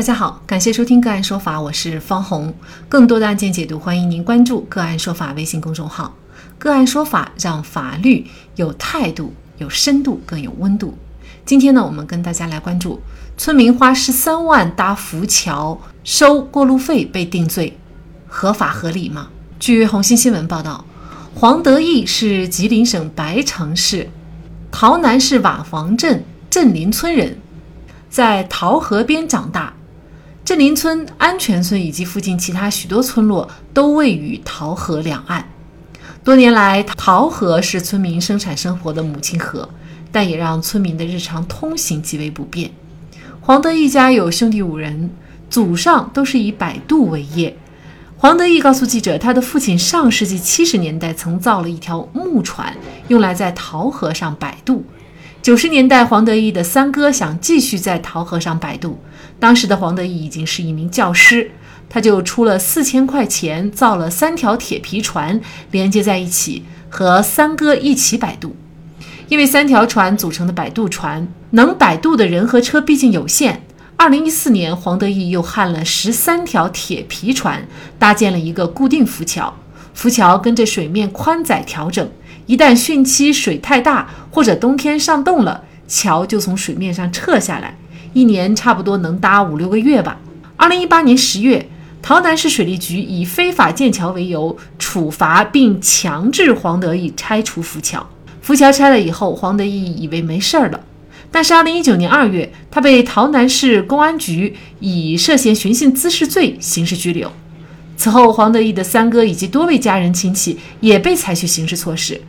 大家好，感谢收听个案说法，我是方红。更多的案件解读，欢迎您关注个案说法微信公众号。个案说法让法律有态度、有深度、更有温度。今天呢，我们跟大家来关注：村民花十三万搭浮桥收过路费被定罪，合法合理吗？据红星新闻报道，黄德义是吉林省白城市桃南市瓦房镇镇林村人，在桃河边长大。镇林村、安全村以及附近其他许多村落都位于桃河两岸。多年来，桃河是村民生产生活的母亲河，但也让村民的日常通行极为不便。黄德义家有兄弟五人，祖上都是以摆渡为业。黄德义告诉记者，他的父亲上世纪七十年代曾造了一条木船，用来在桃河上摆渡。九十年代，黄德义的三哥想继续在桃河上摆渡。当时的黄德义已经是一名教师，他就出了四千块钱造了三条铁皮船，连接在一起，和三哥一起摆渡。因为三条船组成的摆渡船能摆渡的人和车毕竟有限，二零一四年，黄德义又焊了十三条铁皮船，搭建了一个固定浮桥，浮桥跟着水面宽窄调整。一旦汛期水太大，或者冬天上冻了，桥就从水面上撤下来，一年差不多能搭五六个月吧。二零一八年十月，桃南市水利局以非法建桥为由，处罚并强制黄德义拆除浮桥。浮桥拆了以后，黄德义以为没事儿了，但是二零一九年二月，他被桃南市公安局以涉嫌寻衅滋事罪刑事拘留。此后，黄德义的三哥以及多位家人亲戚也被采取刑事措施。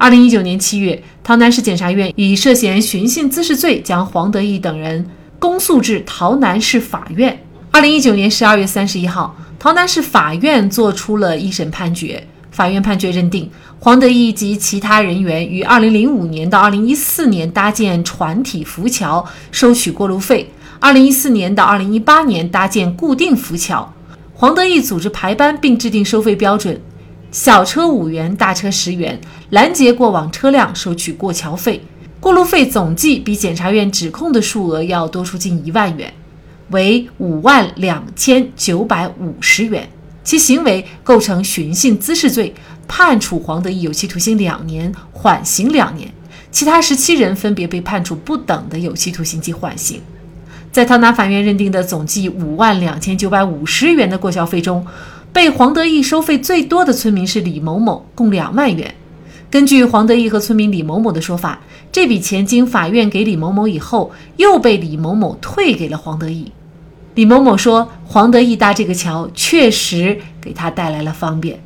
二零一九年七月，桃南市检察院以涉嫌寻衅滋事罪将黄德义等人公诉至桃南市法院。二零一九年十二月三十一号，桃南市法院作出了一审判决。法院判决认定，黄德义及其他人员于二零零五年到二零一四年搭建船体浮桥，收取过路费；二零一四年到二零一八年搭建固定浮桥，黄德义组织排班并制定收费标准。小车五元，大车十元，拦截过往车辆收取过桥费，过路费总计比检察院指控的数额要多出近一万元，为五万两千九百五十元。其行为构成寻衅滋事罪，判处黄德义有期徒刑两年，缓刑两年。其他十七人分别被判处不等的有期徒刑及缓刑。在桃南法院认定的总计五万两千九百五十元的过桥费中。被黄德义收费最多的村民是李某某，共两万元。根据黄德义和村民李某某的说法，这笔钱经法院给李某某以后，又被李某某退给了黄德义。李某某说，黄德义搭这个桥确实给他带来了方便。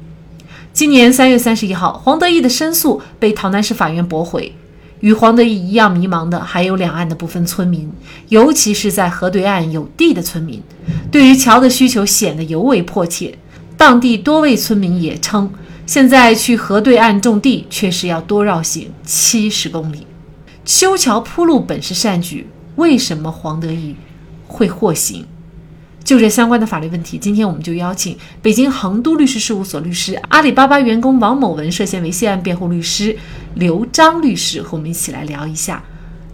今年三月三十一号，黄德义的申诉被桃南市法院驳回。与黄德义一样迷茫的还有两岸的部分村民，尤其是在河对岸有地的村民，对于桥的需求显得尤为迫切。当地多位村民也称，现在去河对岸种地确实要多绕行七十公里。修桥铺路本是善举，为什么黄德义会获刑？就这相关的法律问题，今天我们就邀请北京恒都律师事务所律师、阿里巴巴员工王某文涉嫌猥亵案辩护律师刘章律师和我们一起来聊一下。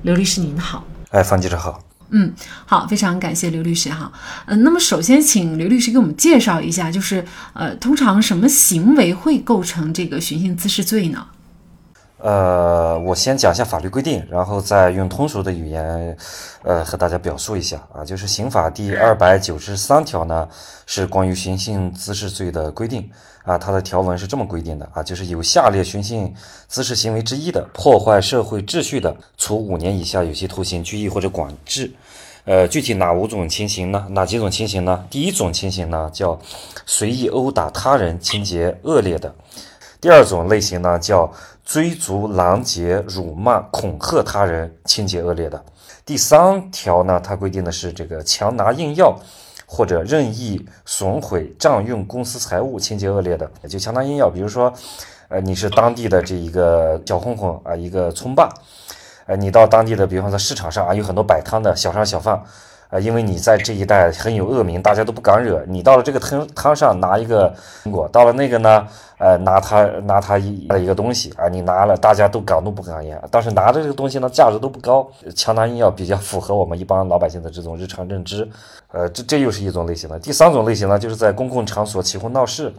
刘律师您好，哎，方记者好。嗯，好，非常感谢刘律师哈。嗯，那么首先请刘律师给我们介绍一下，就是呃，通常什么行为会构成这个寻衅滋事罪呢？呃，我先讲一下法律规定，然后再用通俗的语言，呃，和大家表述一下啊。就是刑法第二百九十三条呢，是关于寻衅滋事罪的规定啊。它的条文是这么规定的啊，就是有下列寻衅滋事行为之一的，破坏社会秩序的，处五年以下有期徒刑、拘役或者管制。呃，具体哪五种情形呢？哪几种情形呢？第一种情形呢，叫随意殴打他人，情节恶劣的；第二种类型呢，叫。追逐、拦截、辱骂、恐吓他人，情节恶劣的。第三条呢，它规定的是这个强拿硬要或者任意损毁、占用公司财物，情节恶劣的。就强拿硬要，比如说，呃，你是当地的这一个小混混啊，一个村霸，呃，你到当地的，比方说市场上啊，有很多摆摊的小商小贩，啊，因为你在这一带很有恶名，大家都不敢惹你。到了这个摊摊上拿一个苹果，到了那个呢，呃，拿他拿他一一个东西啊，你拿了，大家都敢怒不敢言。但是拿着这个东西呢，价值都不高，强拿硬要比较符合我们一般老百姓的这种日常认知。呃，这这又是一种类型的。第三种类型呢，就是在公共场所起哄闹事。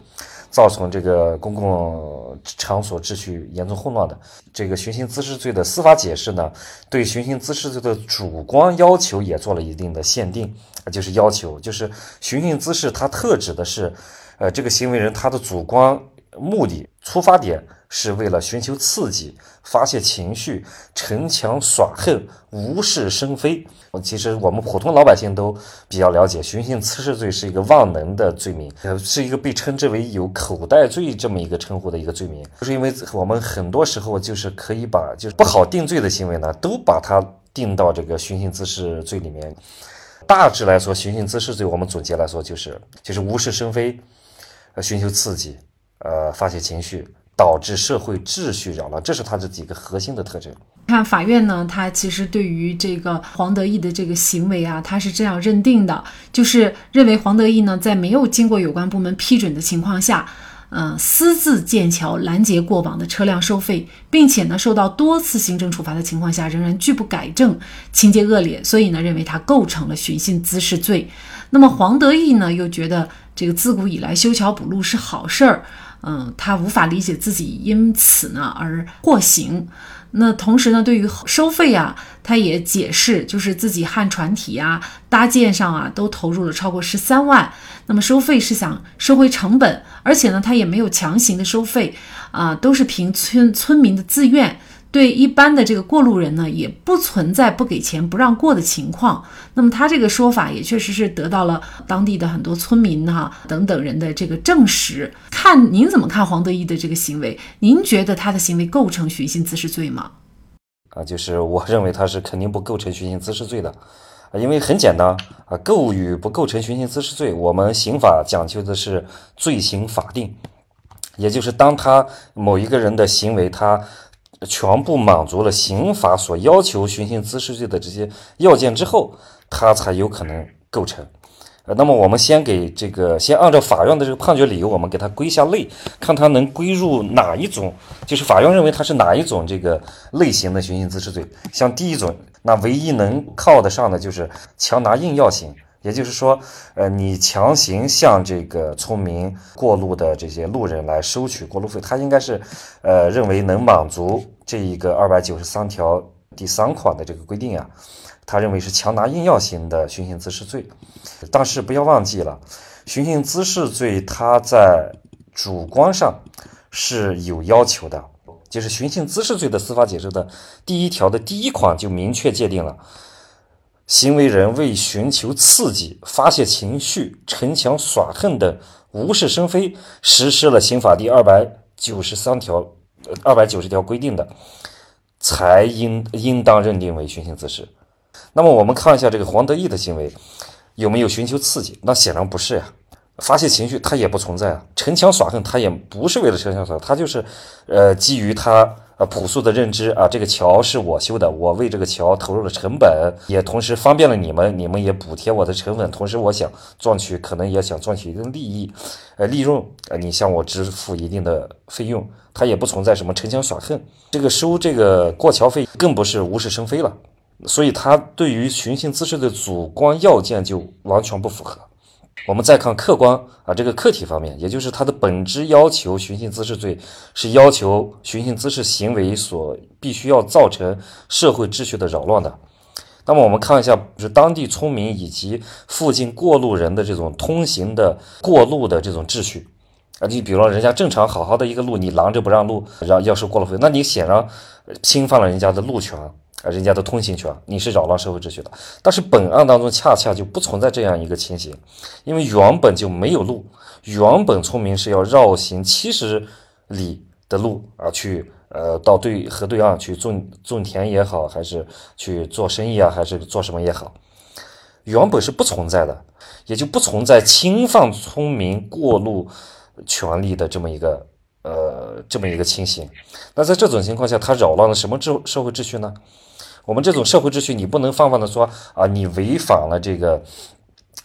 造成这个公共场所秩序严重混乱的。这个寻衅滋事罪的司法解释呢，对寻衅滋事罪的主观要求也做了一定的限定，就是要求，就是寻衅滋事，它特指的是，呃，这个行为人他的主观目的出发点。是为了寻求刺激、发泄情绪、逞强耍横、无事生非。其实我们普通老百姓都比较了解，寻衅滋事罪是一个万能的罪名，是一个被称之为有口袋罪这么一个称呼的一个罪名。就是因为我们很多时候就是可以把就是不好定罪的行为呢，都把它定到这个寻衅滋事罪里面。大致来说，寻衅滋事罪我们总结来说就是就是无事生非，呃，寻求刺激，呃，发泄情绪。导致社会秩序扰乱，这是它这几个核心的特征。看法院呢，他其实对于这个黄德义的这个行为啊，他是这样认定的，就是认为黄德义呢，在没有经过有关部门批准的情况下，嗯，私自建桥拦截过往的车辆收费，并且呢，受到多次行政处罚的情况下，仍然拒不改正，情节恶劣，所以呢，认为他构成了寻衅滋事罪。那么黄德义呢，又觉得这个自古以来修桥补路是好事儿。嗯，他无法理解自己因此呢而获刑。那同时呢，对于收费啊，他也解释，就是自己焊船体啊、搭建上啊，都投入了超过十三万。那么收费是想收回成本，而且呢，他也没有强行的收费啊，都是凭村村民的自愿。对一般的这个过路人呢，也不存在不给钱不让过的情况。那么他这个说法也确实是得到了当地的很多村民哈等等人的这个证实。看您怎么看黄德义的这个行为？您觉得他的行为构成寻衅滋事罪吗？啊，就是我认为他是肯定不构成寻衅滋事罪的，啊，因为很简单啊，构与不构成寻衅滋事罪，我们刑法讲究的是罪行法定，也就是当他某一个人的行为他。全部满足了刑法所要求寻衅滋事罪的这些要件之后，他才有可能构成。呃，那么我们先给这个，先按照法院的这个判决理由，我们给他归下类，看他能归入哪一种，就是法院认为他是哪一种这个类型的寻衅滋事罪。像第一种，那唯一能靠得上的就是强拿硬要型。也就是说，呃，你强行向这个村民过路的这些路人来收取过路费，他应该是，呃，认为能满足这一个二百九十三条第三款的这个规定啊，他认为是强拿硬要型的寻衅滋事罪。但是不要忘记了，寻衅滋事罪它在主观上是有要求的，就是寻衅滋事罪的司法解释的第一条的第一款就明确界定了。行为人为寻求刺激、发泄情绪、逞强耍横等无事生非，实施了刑法第二百九十三条、二百九十条规定的，才应应当认定为寻衅滋事。那么我们看一下这个黄德义的行为有没有寻求刺激？那显然不是呀。发泄情绪他也不存在啊。逞强耍横他也不是为了逞强耍横，他就是呃基于他。啊，朴素的认知啊，这个桥是我修的，我为这个桥投入了成本，也同时方便了你们，你们也补贴我的成本，同时我想赚取，可能也想赚取一定利益，呃，利润，呃，你向我支付一定的费用，它也不存在什么逞强耍横，这个收这个过桥费更不是无事生非了，所以它对于寻衅滋事的主观要件就完全不符合。我们再看客观啊，这个客体方面，也就是它的本质要求，寻衅滋事罪是要求寻衅滋事行为所必须要造成社会秩序的扰乱的。那么我们看一下，就是当地村民以及附近过路人的这种通行的过路的这种秩序啊，你比如说人家正常好好的一个路，你拦着不让路，让要收过路费，那你显然侵犯了人家的路权。啊，人家的通行权，你是扰乱社会秩序的。但是本案当中恰恰就不存在这样一个情形，因为原本就没有路，原本村民是要绕行七十里的路啊，去呃到对河对岸去种种田也好，还是去做生意啊，还是做什么也好，原本是不存在的，也就不存在侵犯村民过路权利的这么一个。呃，这么一个情形，那在这种情况下，他扰乱了什么秩社会秩序呢？我们这种社会秩序，你不能放放的说啊，你违反了这个。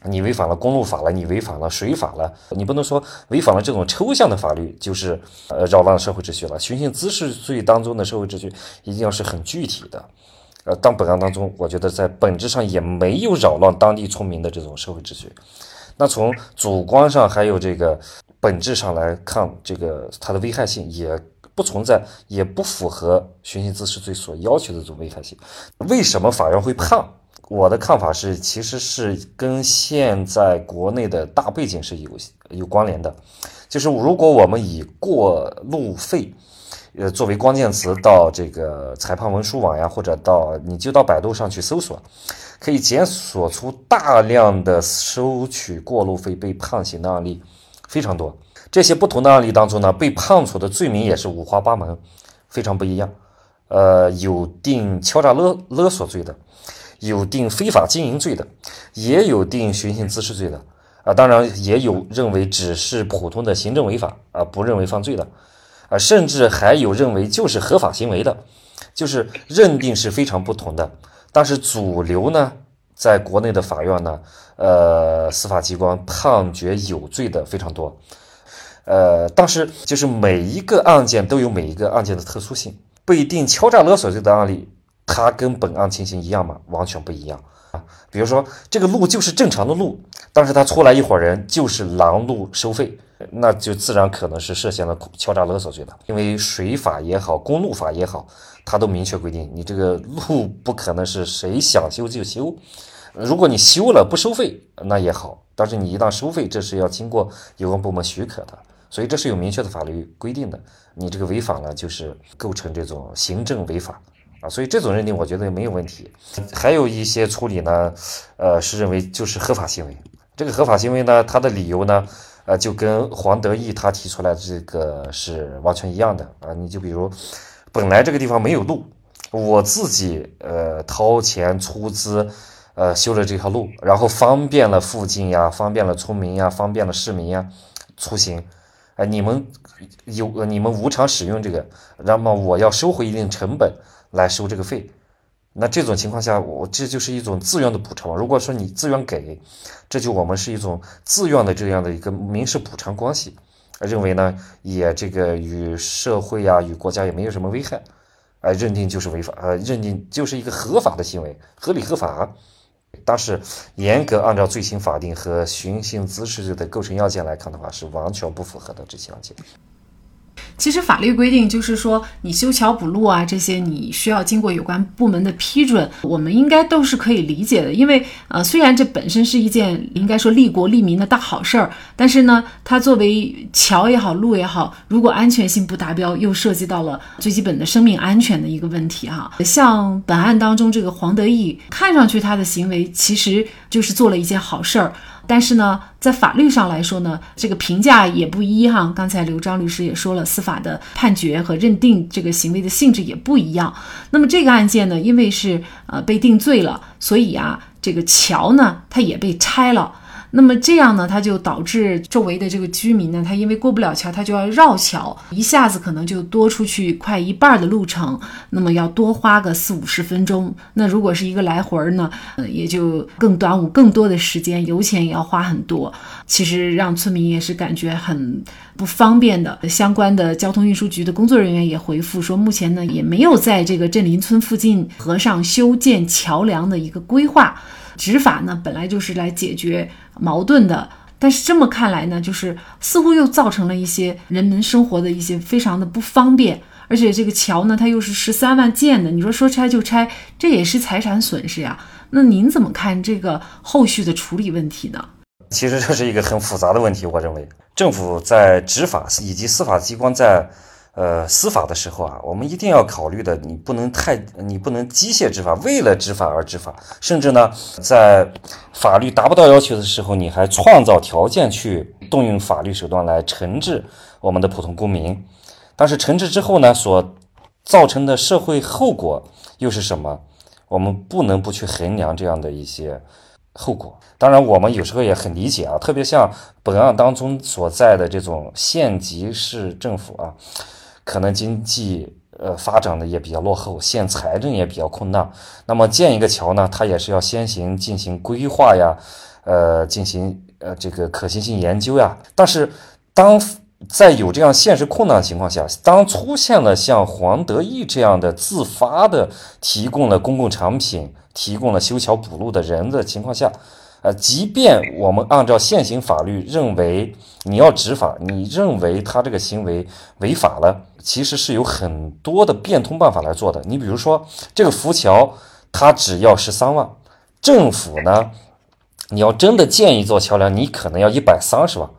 你违反了公路法了，你违反了水法了，你不能说违反了这种抽象的法律就是呃扰乱社会秩序了。寻衅滋事罪当中的社会秩序一定要是很具体的。呃，当本案当中，我觉得在本质上也没有扰乱当地村民的这种社会秩序。那从主观上还有这个本质上来看，这个它的危害性也不存在，也不符合寻衅滋事罪所要求的这种危害性。为什么法院会判？我的看法是，其实是跟现在国内的大背景是有有关联的。就是如果我们以过路费，呃作为关键词到这个裁判文书网呀，或者到你就到百度上去搜索，可以检索出大量的收取过路费被判刑的案例，非常多。这些不同的案例当中呢，被判处的罪名也是五花八门，非常不一样。呃，有定敲诈勒勒索罪的。有定非法经营罪的，也有定寻衅滋事罪的啊，当然也有认为只是普通的行政违法啊，不认为犯罪的啊，甚至还有认为就是合法行为的，就是认定是非常不同的。但是主流呢，在国内的法院呢，呃，司法机关判决有罪的非常多，呃，但是就是每一个案件都有每一个案件的特殊性，不一定敲诈勒索罪的案例。它跟本案情形一样吗？完全不一样啊！比如说，这个路就是正常的路，但是他出来一伙人就是拦路收费，那就自然可能是涉嫌了敲诈勒索罪的。因为水法也好，公路法也好，它都明确规定，你这个路不可能是谁想修就修。如果你修了不收费，那也好，但是你一旦收费，这是要经过有关部门许可的，所以这是有明确的法律规定的。你这个违法了，就是构成这种行政违法啊。所以这种认定我觉得没有问题，还有一些处理呢，呃，是认为就是合法行为。这个合法行为呢，它的理由呢，呃，就跟黄德义他提出来的这个是完全一样的啊。你就比如，本来这个地方没有路，我自己呃掏钱出资，呃修了这条路，然后方便了附近呀，方便了村民呀，方便了市民呀出行。哎，你们有你们无偿使用这个，那么我要收回一定成本。来收这个费，那这种情况下，我这就是一种自愿的补偿。如果说你自愿给，这就我们是一种自愿的这样的一个民事补偿关系，认为呢，也这个与社会呀、与国家也没有什么危害，哎，认定就是违法，呃，认定就是一个合法的行为，合理合法。但是严格按照罪行法定和寻衅滋事罪的构成要件来看的话，是完全不符合的这些要件。其实法律规定就是说，你修桥补路啊，这些你需要经过有关部门的批准，我们应该都是可以理解的。因为呃，虽然这本身是一件应该说利国利民的大好事儿，但是呢，它作为桥也好，路也好，如果安全性不达标，又涉及到了最基本的生命安全的一个问题哈。像本案当中这个黄德义，看上去他的行为其实就是做了一件好事儿。但是呢，在法律上来说呢，这个评价也不一哈。刚才刘章律师也说了，司法的判决和认定这个行为的性质也不一样。那么这个案件呢，因为是呃被定罪了，所以啊，这个桥呢，它也被拆了。那么这样呢，它就导致周围的这个居民呢，他因为过不了桥，他就要绕桥，一下子可能就多出去快一半的路程，那么要多花个四五十分钟。那如果是一个来回儿呢，呃，也就更耽误更多的时间，油钱也要花很多。其实让村民也是感觉很不方便的。相关的交通运输局的工作人员也回复说，目前呢也没有在这个镇林村附近河上修建桥梁的一个规划。执法呢本来就是来解决矛盾的，但是这么看来呢，就是似乎又造成了一些人们生活的一些非常的不方便，而且这个桥呢，它又是十三万建的，你说说拆就拆，这也是财产损失呀。那您怎么看这个后续的处理问题呢？其实这是一个很复杂的问题，我认为政府在执法以及司法机关在。呃，司法的时候啊，我们一定要考虑的，你不能太，你不能机械执法，为了执法而执法，甚至呢，在法律达不到要求的时候，你还创造条件去动用法律手段来惩治我们的普通公民。但是惩治之后呢，所造成的社会后果又是什么？我们不能不去衡量这样的一些后果。当然，我们有时候也很理解啊，特别像本案当中所在的这种县级市政府啊。可能经济呃，发展的也比较落后，现财政也比较困难。那么建一个桥呢，它也是要先行进行规划呀，呃，进行呃这个可行性研究呀。但是当在有这样现实困难的情况下，当出现了像黄德义这样的自发的提供了公共产品、提供了修桥补路的人的情况下，呃，即便我们按照现行法律认为你要执法，你认为他这个行为违法了。其实是有很多的变通办法来做的。你比如说，这个浮桥它只要十三万，政府呢，你要真的建一座桥梁，你可能要一百三十万。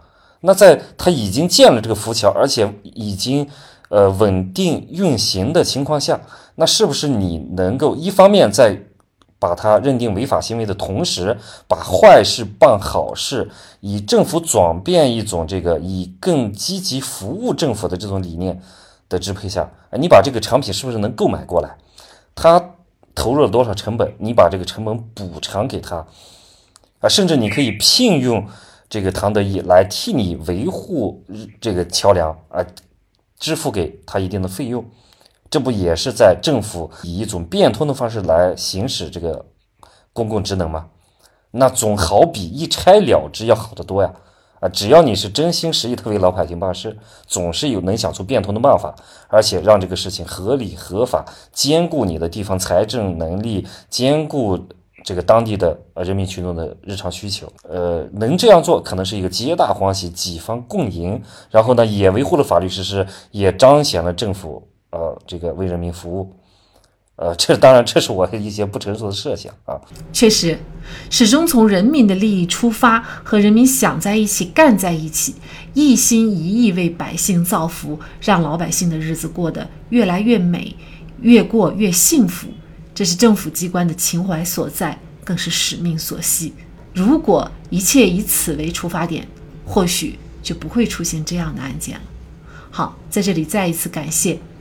那在它已经建了这个浮桥，而且已经呃稳定运行的情况下，那是不是你能够一方面在把它认定违法行为的同时，把坏事办好事，以政府转变一种这个以更积极服务政府的这种理念？的支配下，你把这个产品是不是能购买过来？他投入了多少成本？你把这个成本补偿给他啊，甚至你可以聘用这个唐德义来替你维护这个桥梁啊，支付给他一定的费用，这不也是在政府以一种变通的方式来行使这个公共职能吗？那总好比一拆了之要好得多呀。啊，只要你是真心实意的为老百姓办事，总是有能想出变通的办法，而且让这个事情合理合法，兼顾你的地方财政能力，兼顾这个当地的呃人民群众的日常需求。呃，能这样做，可能是一个皆大欢喜，几方共赢。然后呢，也维护了法律实施，也彰显了政府呃这个为人民服务。呃，这当然，这是我的一些不成熟的设想啊。确实，始终从人民的利益出发，和人民想在一起、干在一起，一心一意为百姓造福，让老百姓的日子过得越来越美，越过越幸福。这是政府机关的情怀所在，更是使命所系。如果一切以此为出发点，或许就不会出现这样的案件了。好，在这里再一次感谢